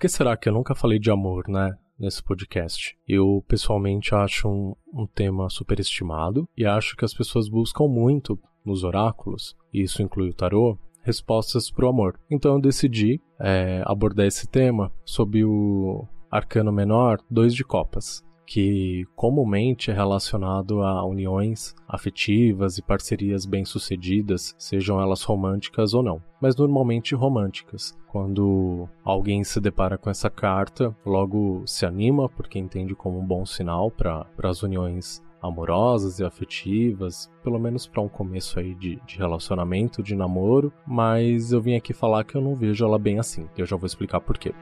que será que eu nunca falei de amor, né? Nesse podcast. Eu pessoalmente acho um, um tema superestimado e acho que as pessoas buscam muito nos oráculos, e isso inclui o tarô, respostas para o amor. Então eu decidi é, abordar esse tema sob o arcano menor, dois de copas que comumente é relacionado a uniões afetivas e parcerias bem-sucedidas, sejam elas românticas ou não, mas normalmente românticas. Quando alguém se depara com essa carta, logo se anima, porque entende como um bom sinal para as uniões amorosas e afetivas, pelo menos para um começo aí de, de, relacionamento, de namoro, mas eu vim aqui falar que eu não vejo ela bem assim. Eu já vou explicar por quê.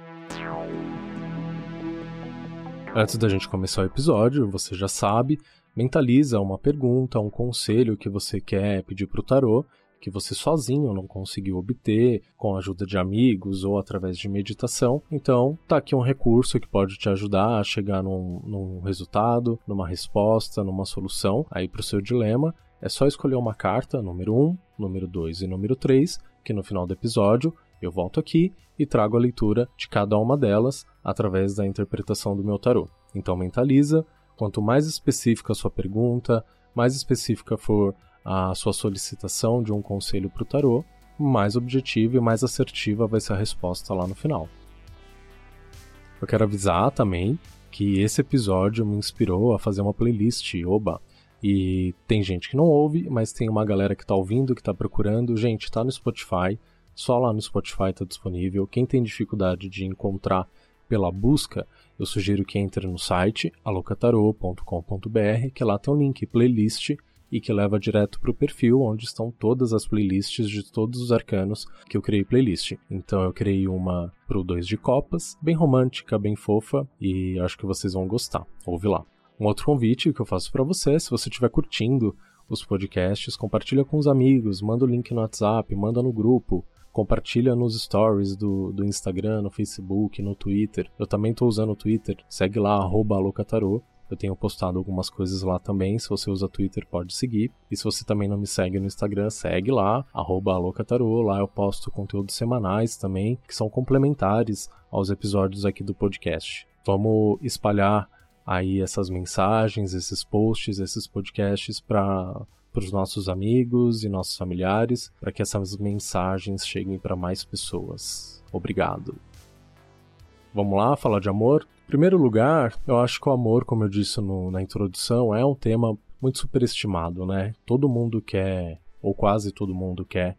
Antes da gente começar o episódio, você já sabe, mentaliza uma pergunta, um conselho que você quer pedir para o tarô, que você sozinho não conseguiu obter, com a ajuda de amigos ou através de meditação. Então, tá aqui um recurso que pode te ajudar a chegar num, num resultado, numa resposta, numa solução aí para o seu dilema. É só escolher uma carta, número 1, número 2 e número 3, que no final do episódio eu volto aqui e trago a leitura de cada uma delas através da interpretação do meu tarô. Então mentaliza, quanto mais específica a sua pergunta, mais específica for a sua solicitação de um conselho para o tarô, mais objetiva e mais assertiva vai ser a resposta lá no final. Eu quero avisar também que esse episódio me inspirou a fazer uma playlist, oba. E tem gente que não ouve, mas tem uma galera que está ouvindo, que está procurando. Gente, está no Spotify, só lá no Spotify está disponível. Quem tem dificuldade de encontrar pela busca, eu sugiro que entre no site alocatarô.com.br, que lá tem um link playlist e que leva direto para o perfil onde estão todas as playlists de todos os arcanos que eu criei playlist. Então eu criei uma pro 2 de copas, bem romântica, bem fofa e acho que vocês vão gostar. Ouve lá. Um outro convite que eu faço para você, se você estiver curtindo os podcasts, compartilha com os amigos, manda o link no WhatsApp, manda no grupo, compartilha nos stories do, do Instagram, no Facebook, no Twitter. Eu também estou usando o Twitter, segue lá, alocatarô. Eu tenho postado algumas coisas lá também. Se você usa Twitter, pode seguir. E se você também não me segue no Instagram, segue lá, alocatarô. Lá eu posto conteúdos semanais também, que são complementares aos episódios aqui do podcast. Vamos espalhar aí essas mensagens, esses posts, esses podcasts para para os nossos amigos e nossos familiares, para que essas mensagens cheguem para mais pessoas. Obrigado. Vamos lá falar de amor? Em primeiro lugar, eu acho que o amor, como eu disse no, na introdução, é um tema muito superestimado, né? Todo mundo quer, ou quase todo mundo quer,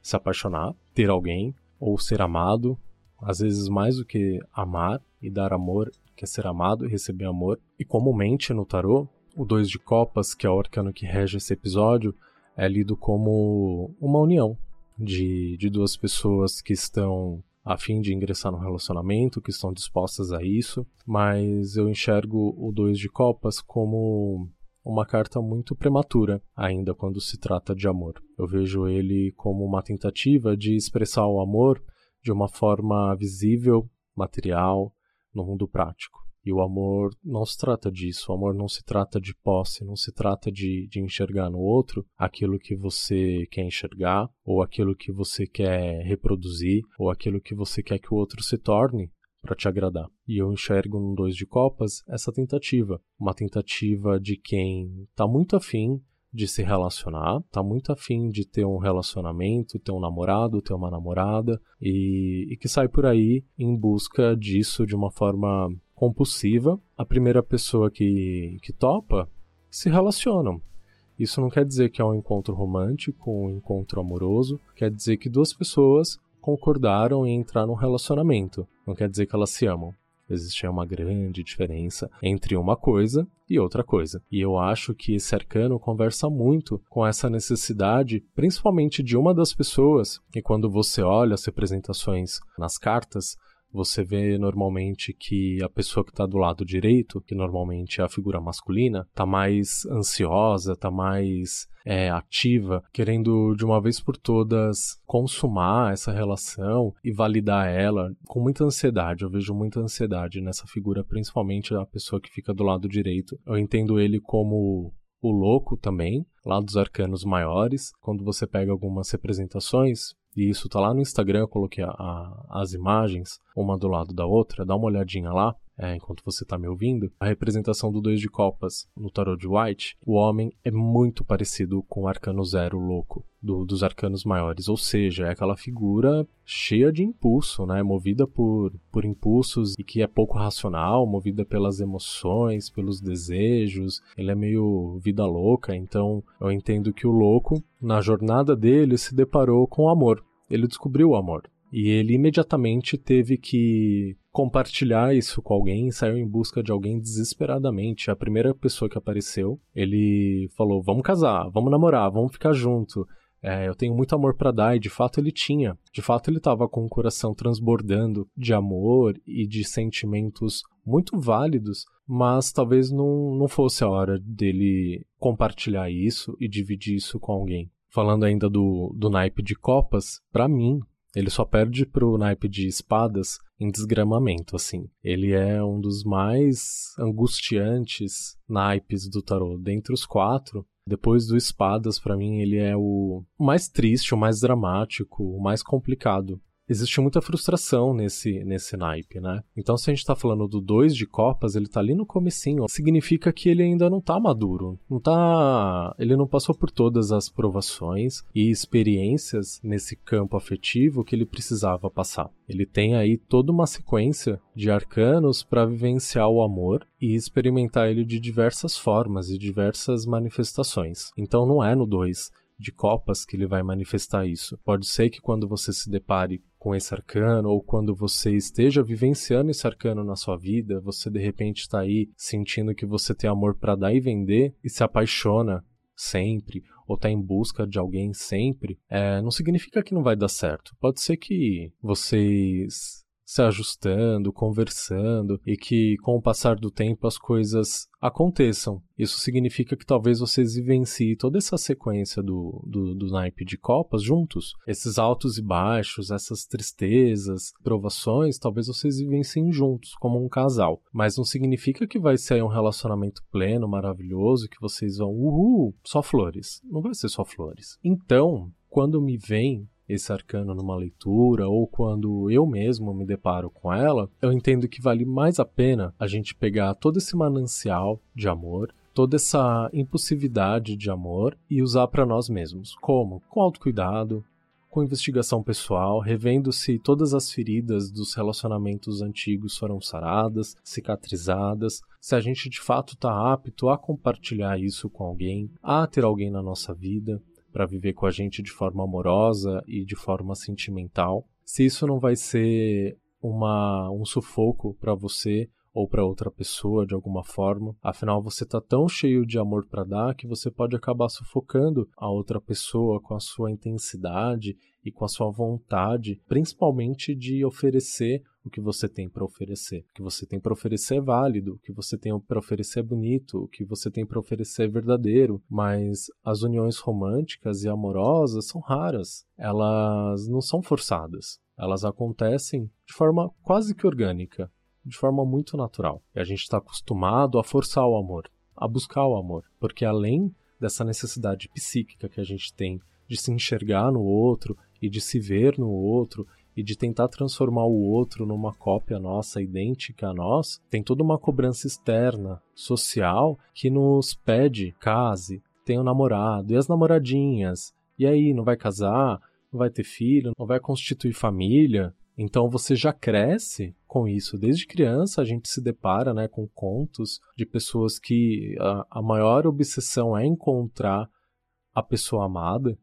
se apaixonar, ter alguém, ou ser amado, às vezes mais do que amar e dar amor, quer ser amado e receber amor. E comumente no tarô, o Dois de Copas, que é o arcano que rege esse episódio, é lido como uma união de, de duas pessoas que estão a fim de ingressar no relacionamento, que estão dispostas a isso, mas eu enxergo o Dois de Copas como uma carta muito prematura ainda quando se trata de amor. Eu vejo ele como uma tentativa de expressar o amor de uma forma visível, material, no mundo prático. E o amor não se trata disso. O amor não se trata de posse, não se trata de, de enxergar no outro aquilo que você quer enxergar, ou aquilo que você quer reproduzir, ou aquilo que você quer que o outro se torne para te agradar. E eu enxergo no Dois de Copas essa tentativa. Uma tentativa de quem está muito afim de se relacionar, tá muito afim de ter um relacionamento, ter um namorado, ter uma namorada, e, e que sai por aí em busca disso de uma forma compulsiva, a primeira pessoa que, que topa se relacionam. Isso não quer dizer que é um encontro romântico, um encontro amoroso, quer dizer que duas pessoas concordaram em entrar num relacionamento, não quer dizer que elas se amam. Existe uma grande diferença entre uma coisa e outra coisa. E eu acho que esse arcano conversa muito com essa necessidade, principalmente de uma das pessoas, e quando você olha as representações nas cartas, você vê normalmente que a pessoa que está do lado direito, que normalmente é a figura masculina, está mais ansiosa, está mais é, ativa, querendo de uma vez por todas consumar essa relação e validar ela com muita ansiedade. Eu vejo muita ansiedade nessa figura, principalmente a pessoa que fica do lado direito. Eu entendo ele como o louco também, lá dos arcanos maiores. Quando você pega algumas representações, e isso tá lá no Instagram, eu coloquei a, a, as imagens uma do lado da outra, dá uma olhadinha lá é, enquanto você está me ouvindo, a representação do Dois de Copas no Tarot de White, o homem é muito parecido com o Arcano Zero louco, do, dos arcanos maiores, ou seja, é aquela figura cheia de impulso, né, movida por, por impulsos e que é pouco racional, movida pelas emoções, pelos desejos, ele é meio vida louca, então eu entendo que o louco, na jornada dele, se deparou com o amor, ele descobriu o amor. E ele imediatamente teve que compartilhar isso com alguém, saiu em busca de alguém desesperadamente. A primeira pessoa que apareceu, ele falou: Vamos casar, vamos namorar, vamos ficar junto. É, eu tenho muito amor para dar, e de fato ele tinha. De fato ele estava com o coração transbordando de amor e de sentimentos muito válidos, mas talvez não, não fosse a hora dele compartilhar isso e dividir isso com alguém. Falando ainda do, do naipe de copas, para mim, ele só perde pro naipe de espadas em desgramamento, assim. Ele é um dos mais angustiantes naipes do tarô. Dentre os quatro, depois do espadas, para mim, ele é o mais triste, o mais dramático, o mais complicado existe muita frustração nesse, nesse naipe, né? Então, se a gente tá falando do 2 de copas, ele tá ali no comecinho, significa que ele ainda não tá maduro. Não tá. Ele não passou por todas as provações e experiências nesse campo afetivo que ele precisava passar. Ele tem aí toda uma sequência de arcanos para vivenciar o amor e experimentar ele de diversas formas e diversas manifestações. Então não é no 2 de copas que ele vai manifestar isso. Pode ser que quando você se depare com esse arcano, ou quando você esteja vivenciando esse arcano na sua vida, você de repente está aí sentindo que você tem amor para dar e vender e se apaixona sempre, ou está em busca de alguém sempre, é, não significa que não vai dar certo. Pode ser que vocês se ajustando, conversando e que com o passar do tempo as coisas aconteçam. Isso significa que talvez vocês vivenciem toda essa sequência do, do, do naipe de copas juntos. Esses altos e baixos, essas tristezas, provações, talvez vocês vivenciem juntos, como um casal. Mas não significa que vai ser um relacionamento pleno, maravilhoso, que vocês vão, uhul, só flores. Não vai ser só flores. Então, quando me vem esse arcano numa leitura ou quando eu mesmo me deparo com ela, eu entendo que vale mais a pena a gente pegar todo esse manancial de amor, toda essa impulsividade de amor e usar para nós mesmos. Como? Com autocuidado, com investigação pessoal, revendo se todas as feridas dos relacionamentos antigos foram saradas, cicatrizadas, se a gente de fato está apto a compartilhar isso com alguém, a ter alguém na nossa vida para viver com a gente de forma amorosa e de forma sentimental, se isso não vai ser uma, um sufoco para você ou para outra pessoa de alguma forma. Afinal, você está tão cheio de amor para dar que você pode acabar sufocando a outra pessoa com a sua intensidade e com a sua vontade, principalmente de oferecer o que você tem para oferecer. O que você tem para oferecer é válido, o que você tem para oferecer é bonito, o que você tem para oferecer é verdadeiro, mas as uniões românticas e amorosas são raras. Elas não são forçadas. Elas acontecem de forma quase que orgânica, de forma muito natural. E a gente está acostumado a forçar o amor, a buscar o amor, porque além dessa necessidade psíquica que a gente tem de se enxergar no outro e de se ver no outro e de tentar transformar o outro numa cópia nossa idêntica a nós, tem toda uma cobrança externa, social, que nos pede case, tenha um namorado, e as namoradinhas, e aí, não vai casar, não vai ter filho, não vai constituir família. Então você já cresce com isso. Desde criança a gente se depara né, com contos de pessoas que a, a maior obsessão é encontrar a pessoa amada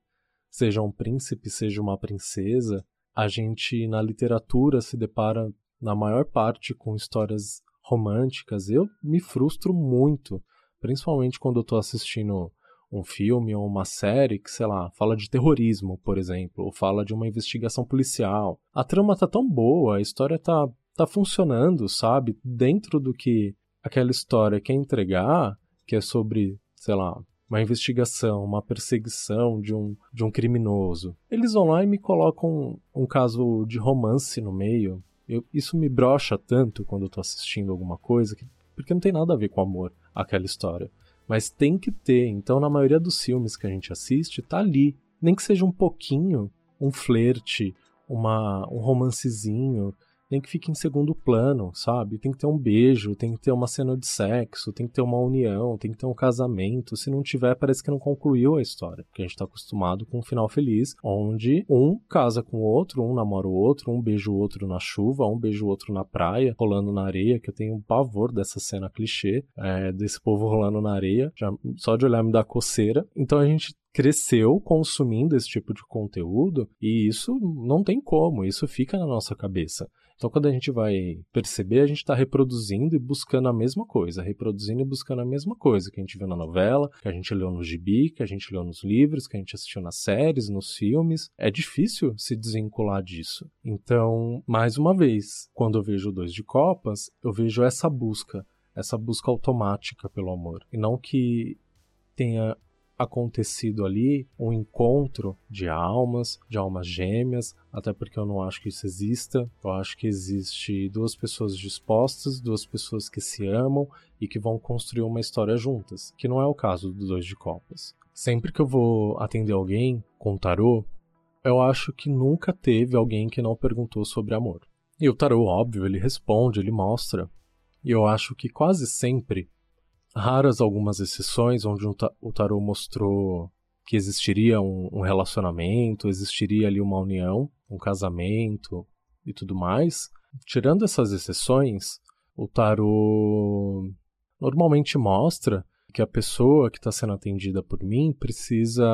seja um príncipe, seja uma princesa, a gente na literatura se depara na maior parte com histórias românticas. Eu me frustro muito, principalmente quando eu estou assistindo um filme ou uma série que, sei lá, fala de terrorismo, por exemplo, ou fala de uma investigação policial. A trama tá tão boa, a história tá, tá funcionando, sabe? Dentro do que aquela história quer entregar, que é sobre, sei lá, uma investigação, uma perseguição de um, de um criminoso. Eles vão lá e me colocam um, caso de romance no meio. Eu, isso me brocha tanto quando eu tô assistindo alguma coisa, que, porque não tem nada a ver com amor, aquela história. Mas tem que ter, então na maioria dos filmes que a gente assiste, tá ali. Nem que seja um pouquinho, um flerte, uma, um romancezinho, nem que fique em segundo plano, sabe? Tem que ter um beijo, tem que ter uma cena de sexo, tem que ter uma união, tem que ter um casamento. Se não tiver, parece que não concluiu a história. Porque a gente tá acostumado com um final feliz, onde um casa com o outro, um namora o outro, um beija o outro na chuva, um beija o outro na praia, rolando na areia, que eu tenho um pavor dessa cena clichê, é, desse povo rolando na areia. Já, só de olhar me dá coceira. Então a gente cresceu consumindo esse tipo de conteúdo e isso não tem como, isso fica na nossa cabeça. Então, quando a gente vai perceber, a gente está reproduzindo e buscando a mesma coisa, reproduzindo e buscando a mesma coisa que a gente viu na novela, que a gente leu no gibi, que a gente leu nos livros, que a gente assistiu nas séries, nos filmes. É difícil se desvincular disso. Então, mais uma vez, quando eu vejo Dois de Copas, eu vejo essa busca, essa busca automática pelo amor. E não que tenha acontecido ali um encontro de almas, de almas gêmeas, até porque eu não acho que isso exista. Eu acho que existe duas pessoas dispostas, duas pessoas que se amam e que vão construir uma história juntas, que não é o caso dos dois de copas. Sempre que eu vou atender alguém com tarô, eu acho que nunca teve alguém que não perguntou sobre amor. E o tarô, óbvio, ele responde, ele mostra. E eu acho que quase sempre raras algumas exceções onde o tarot mostrou que existiria um, um, relacionamento, existiria ali uma união, um casamento e tudo mais. Tirando essas exceções, o tarot normalmente mostra que a pessoa que está sendo atendida por mim precisa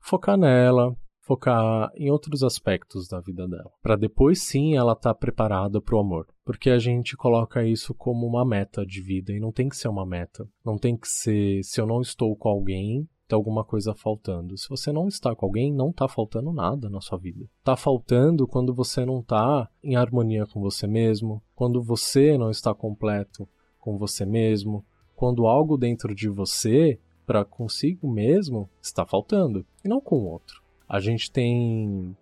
focar nela, focar em outros aspectos da vida dela, para depois sim ela estar tá preparada para o amor. Porque a gente coloca isso como uma meta de vida e não tem que ser uma meta. Não tem que ser se eu não estou com alguém, tem alguma coisa faltando. Se você não está com alguém, não está faltando nada na sua vida. Está faltando quando você não está em harmonia com você mesmo, quando você não está completo com você mesmo, quando algo dentro de você para consigo mesmo está faltando e não com o outro a gente tem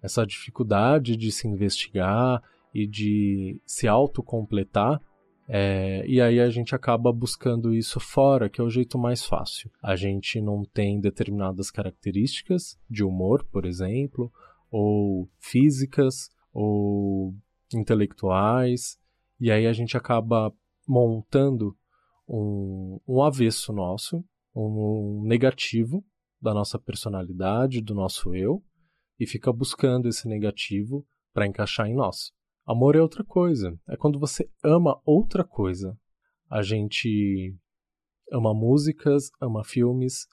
essa dificuldade de se investigar e de se autocompletar. É, e aí a gente acaba buscando isso fora, que é o jeito mais fácil. A gente não tem determinadas características de humor, por exemplo, ou físicas, ou intelectuais, e aí a gente acaba montando um, um avesso nosso, um negativo, da nossa personalidade, do nosso eu, e fica buscando esse negativo para encaixar em nós. Amor é outra coisa, é quando você ama outra coisa. A gente ama músicas, ama filmes,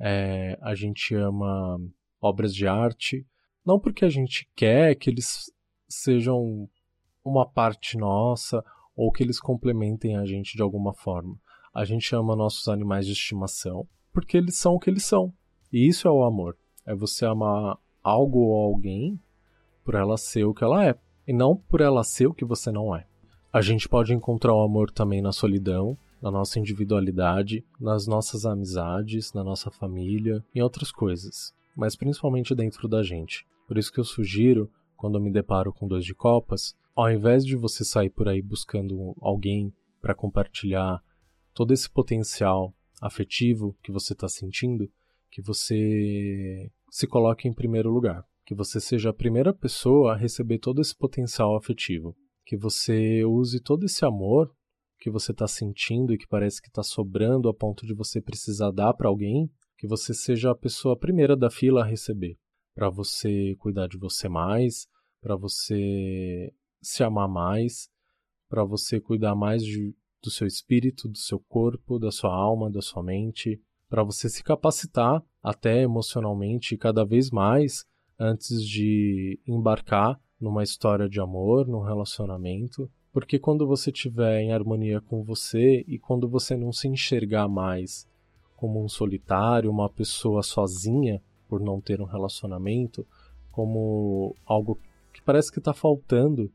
é, a gente ama obras de arte, não porque a gente quer que eles sejam uma parte nossa ou que eles complementem a gente de alguma forma. A gente ama nossos animais de estimação porque eles são o que eles são. E isso é o amor. É você amar algo ou alguém por ela ser o que ela é. E não por ela ser o que você não é. A gente pode encontrar o amor também na solidão, na nossa individualidade, nas nossas amizades, na nossa família, em outras coisas. Mas principalmente dentro da gente. Por isso que eu sugiro, quando eu me deparo com dois de copas, ao invés de você sair por aí buscando alguém para compartilhar todo esse potencial afetivo que você está sentindo, que você se coloque em primeiro lugar, que você seja a primeira pessoa a receber todo esse potencial afetivo, que você use todo esse amor que você está sentindo e que parece que está sobrando a ponto de você precisar dar para alguém, que você seja a pessoa primeira da fila a receber, para você cuidar de você mais, para você se amar mais, para você cuidar mais de, do seu espírito, do seu corpo, da sua alma, da sua mente, para você se capacitar até emocionalmente cada vez mais antes de embarcar numa história de amor, num relacionamento, porque quando você estiver em harmonia com você e quando você não se enxergar mais como um solitário, uma pessoa sozinha por não ter um relacionamento, como algo que parece que está faltando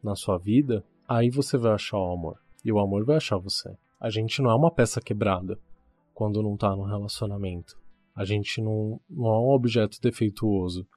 na sua vida, aí você vai achar o amor. E o amor vai achar você. A gente não é uma peça quebrada quando não está no relacionamento. A gente não, não é um objeto defeituoso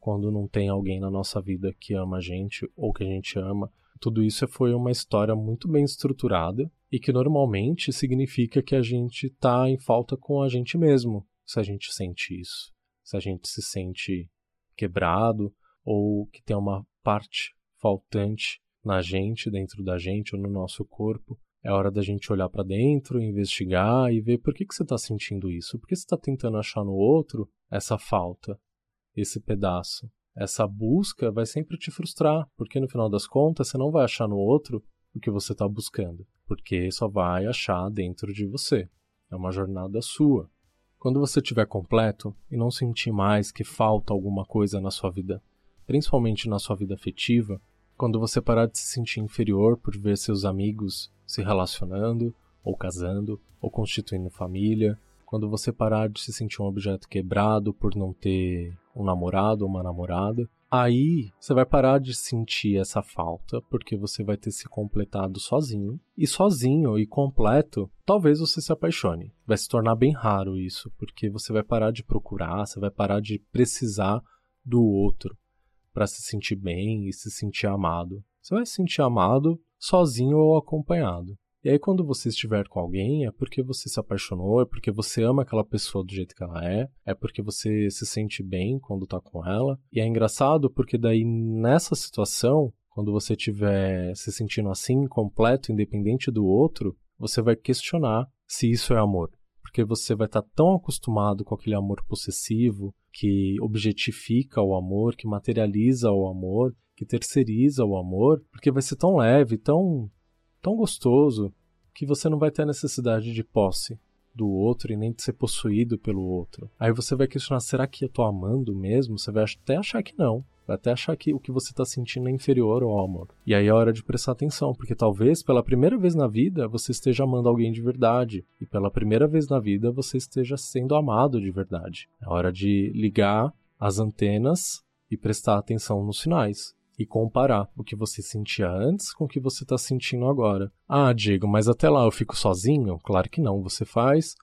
quando não tem alguém na nossa vida que ama a gente ou que a gente ama. Tudo isso foi uma história muito bem estruturada e que normalmente significa que a gente está em falta com a gente mesmo, se a gente sente isso. Se a gente se sente quebrado ou que tem uma parte faltante na gente, dentro da gente ou no nosso corpo. É hora da gente olhar para dentro, investigar e ver por que, que você está sentindo isso. Por que você está tentando achar no outro essa falta, esse pedaço. Essa busca vai sempre te frustrar, porque no final das contas você não vai achar no outro o que você está buscando, porque só vai achar dentro de você. É uma jornada sua. Quando você estiver completo e não sentir mais que falta alguma coisa na sua vida, principalmente na sua vida afetiva, quando você parar de se sentir inferior por ver seus amigos se relacionando, ou casando, ou constituindo família, quando você parar de se sentir um objeto quebrado por não ter um namorado ou uma namorada, aí você vai parar de sentir essa falta, porque você vai ter se completado sozinho. E sozinho e completo, talvez você se apaixone. Vai se tornar bem raro isso, porque você vai parar de procurar, você vai parar de precisar do outro para se sentir bem e se sentir amado. Você vai se sentir amado sozinho ou acompanhado. E aí, quando você estiver com alguém, é porque você se apaixonou, é porque você ama aquela pessoa do jeito que ela é, é porque você se sente bem quando tá com ela. E é engraçado porque daí, nessa situação, quando você estiver se sentindo assim, completo, independente do outro, você vai questionar se isso é amor. Porque você vai estar tá tão acostumado com aquele amor possessivo, que objetifica o amor, que materializa o amor, que terceiriza o amor, porque vai ser tão leve, tão tão gostoso que você não vai ter a necessidade de posse do outro e nem de ser possuído pelo outro. Aí você vai questionar: será que eu tô amando mesmo? Você vai até achar que não. Vai até achar que o que você está sentindo é inferior ao amor. E aí é hora de prestar atenção, porque talvez pela primeira vez na vida você esteja amando alguém de verdade. E pela primeira vez na vida você esteja sendo amado de verdade. É hora de ligar as antenas e prestar atenção nos sinais e comparar o que você sentia antes com o que você está sentindo agora. Ah, Diego, mas até lá eu fico sozinho? Claro que não, você faz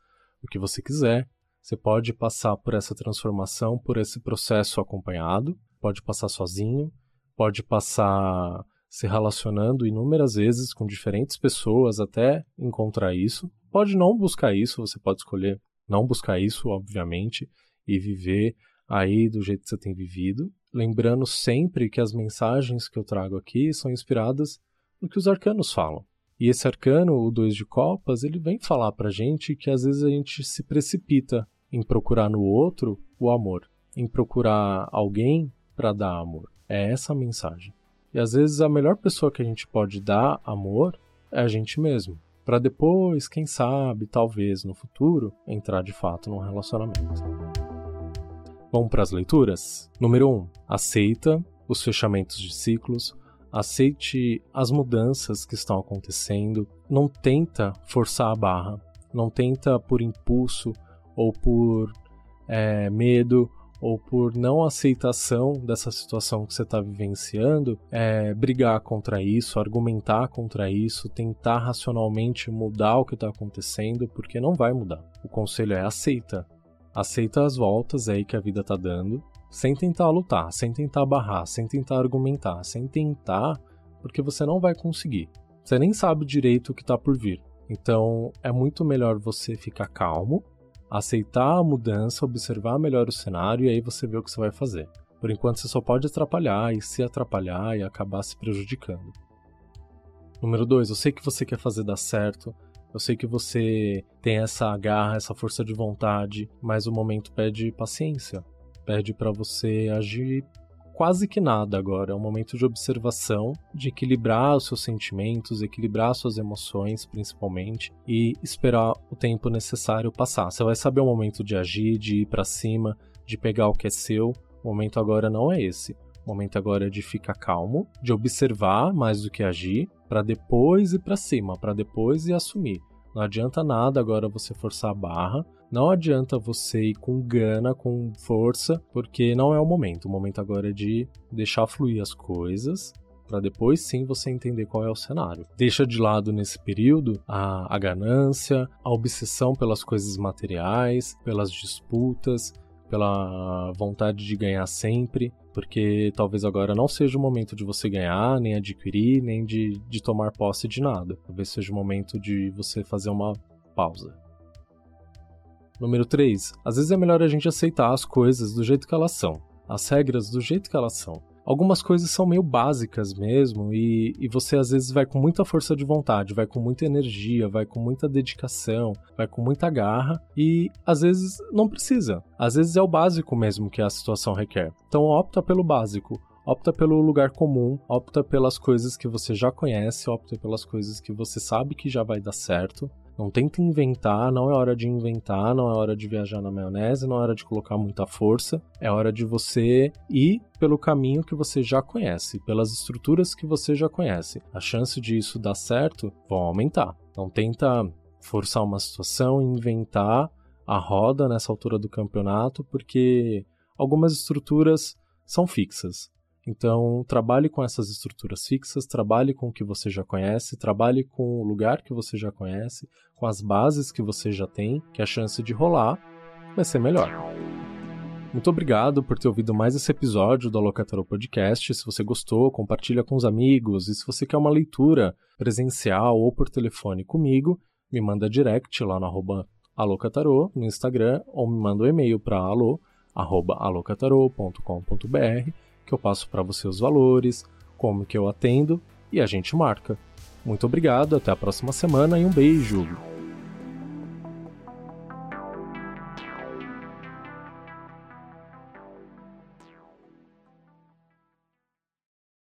o que você quiser. Você pode passar por essa transformação, por esse processo acompanhado, pode passar sozinho, pode passar se relacionando inúmeras vezes com diferentes pessoas até encontrar isso. Pode não buscar isso, você pode escolher não buscar isso, obviamente, e viver aí do jeito que você tem vivido, lembrando sempre que as mensagens que eu trago aqui são inspiradas no que os arcanos falam. E esse arcano, o dois de copas, ele vem falar pra gente que às vezes a gente se precipita em procurar no outro o amor, em procurar alguém para dar amor. É essa a mensagem. E às vezes a melhor pessoa que a gente pode dar amor é a gente mesmo, para depois, quem sabe, talvez no futuro, entrar de fato num relacionamento. Vamos para as leituras? Número 1. Um, aceita os fechamentos de ciclos, aceite as mudanças que estão acontecendo, não tenta forçar a barra, não tenta por impulso ou por é, medo ou por não aceitação dessa situação que você está vivenciando, é, brigar contra isso, argumentar contra isso, tentar racionalmente mudar o que está acontecendo, porque não vai mudar. O conselho é aceita, aceita as voltas aí que a vida tá dando, sem tentar lutar, sem tentar barrar, sem tentar argumentar, sem tentar, porque você não vai conseguir. Você nem sabe direito o que tá por vir. Então, é muito melhor você ficar calmo, aceitar a mudança, observar melhor o cenário e aí você vê o que você vai fazer. Por enquanto, você só pode atrapalhar e se atrapalhar e acabar se prejudicando. Número 2, eu sei que você quer fazer dar certo, eu sei que você tem essa garra, essa força de vontade, mas o momento pede paciência. Pede para você agir quase que nada agora. É um momento de observação, de equilibrar os seus sentimentos, equilibrar suas emoções, principalmente, e esperar o tempo necessário passar. Você vai saber o momento de agir, de ir para cima, de pegar o que é seu. O momento agora não é esse. Momento agora é de ficar calmo, de observar mais do que agir, para depois ir para cima, para depois ir assumir. Não adianta nada agora você forçar a barra, não adianta você ir com gana, com força, porque não é o momento. O momento agora é de deixar fluir as coisas, para depois sim você entender qual é o cenário. Deixa de lado nesse período a, a ganância, a obsessão pelas coisas materiais, pelas disputas, pela vontade de ganhar sempre, porque talvez agora não seja o momento de você ganhar, nem adquirir, nem de, de tomar posse de nada. Talvez seja o momento de você fazer uma pausa. Número 3. Às vezes é melhor a gente aceitar as coisas do jeito que elas são, as regras do jeito que elas são. Algumas coisas são meio básicas mesmo e, e você às vezes vai com muita força de vontade, vai com muita energia, vai com muita dedicação, vai com muita garra e às vezes não precisa. Às vezes é o básico mesmo que a situação requer. Então opta pelo básico. Opta pelo lugar comum, opta pelas coisas que você já conhece, opta pelas coisas que você sabe que já vai dar certo. Não tenta inventar, não é hora de inventar, não é hora de viajar na maionese, não é hora de colocar muita força. É hora de você ir pelo caminho que você já conhece, pelas estruturas que você já conhece. A chance de isso dar certo vão aumentar. Não tenta forçar uma situação, inventar a roda nessa altura do campeonato, porque algumas estruturas são fixas. Então, trabalhe com essas estruturas fixas, trabalhe com o que você já conhece, trabalhe com o lugar que você já conhece, com as bases que você já tem, que a chance de rolar vai ser melhor. Muito obrigado por ter ouvido mais esse episódio do Alocatarô Podcast. Se você gostou, compartilha com os amigos. E se você quer uma leitura presencial ou por telefone comigo, me manda direct lá no arroba alocatarô no Instagram ou me manda um e-mail para alo@alocatarô.com.br que eu passo para você os valores, como que eu atendo e a gente marca. Muito obrigado, até a próxima semana e um beijo!